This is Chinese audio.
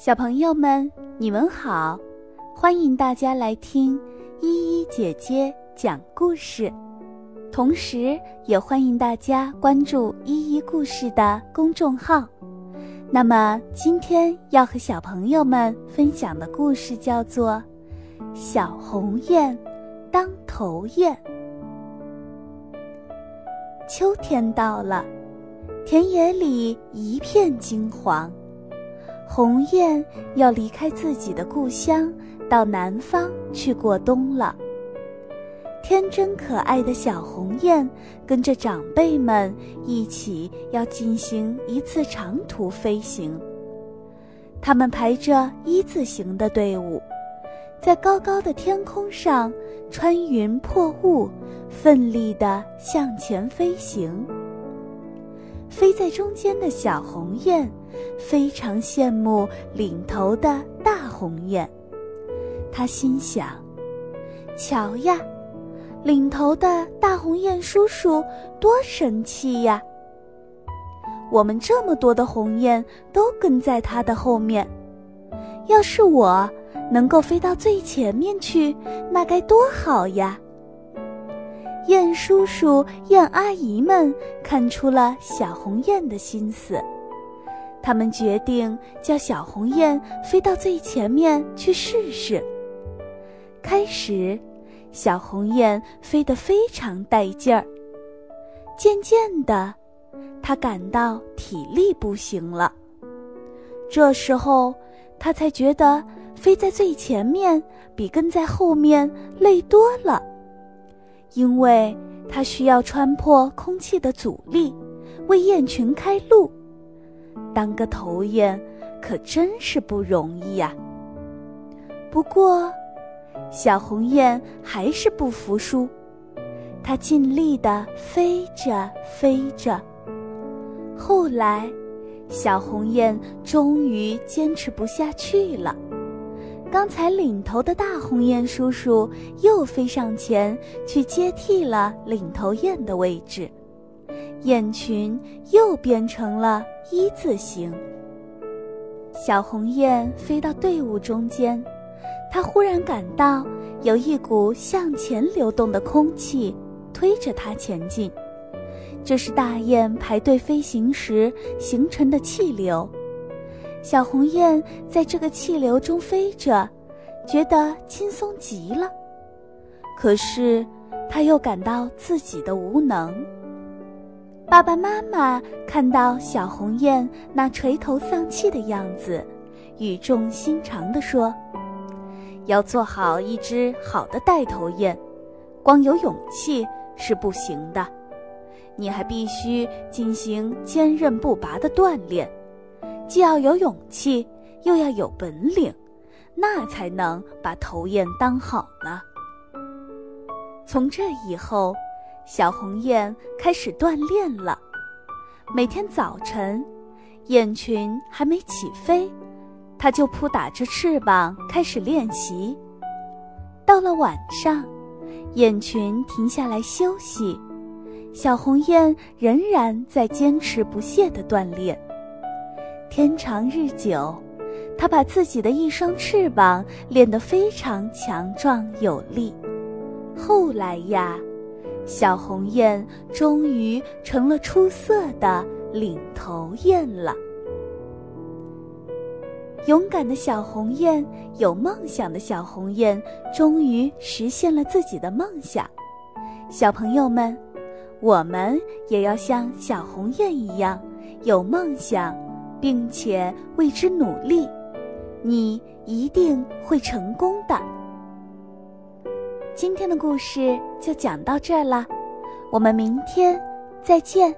小朋友们，你们好，欢迎大家来听依依姐姐讲故事，同时也欢迎大家关注依依故事的公众号。那么，今天要和小朋友们分享的故事叫做《小红雁当头雁》。秋天到了，田野里一片金黄。鸿雁要离开自己的故乡，到南方去过冬了。天真可爱的小鸿雁跟着长辈们一起要进行一次长途飞行。他们排着一字形的队伍，在高高的天空上穿云破雾，奋力地向前飞行。飞在中间的小鸿雁，非常羡慕领头的大鸿雁。他心想：“瞧呀，领头的大鸿雁叔叔多神气呀！我们这么多的鸿雁都跟在他的后面，要是我能够飞到最前面去，那该多好呀！”雁叔叔、雁阿姨们看出了小红雁的心思，他们决定叫小红雁飞到最前面去试试。开始，小红雁飞得非常带劲儿。渐渐的，它感到体力不行了。这时候，它才觉得飞在最前面比跟在后面累多了。因为它需要穿破空气的阻力，为雁群开路。当个头雁可真是不容易呀。不过，小红雁还是不服输，它尽力地飞着飞着。后来，小红雁终于坚持不下去了。刚才领头的大红雁叔叔又飞上前去接替了领头雁的位置，雁群又变成了一字形。小红雁飞到队伍中间，它忽然感到有一股向前流动的空气推着它前进，这是大雁排队飞行时形成的气流。小红雁在这个气流中飞着，觉得轻松极了。可是，它又感到自己的无能。爸爸妈妈看到小红雁那垂头丧气的样子，语重心长地说：“要做好一只好的带头雁，光有勇气是不行的，你还必须进行坚韧不拔的锻炼。”既要有勇气，又要有本领，那才能把头雁当好呢。从这以后，小红雁开始锻炼了。每天早晨，雁群还没起飞，它就扑打着翅膀开始练习。到了晚上，雁群停下来休息，小红雁仍然在坚持不懈地锻炼。天长日久，它把自己的一双翅膀练得非常强壮有力。后来呀，小红雁终于成了出色的领头雁了。勇敢的小红雁，有梦想的小红雁，终于实现了自己的梦想。小朋友们，我们也要像小红雁一样，有梦想。并且为之努力，你一定会成功的。今天的故事就讲到这了，我们明天再见。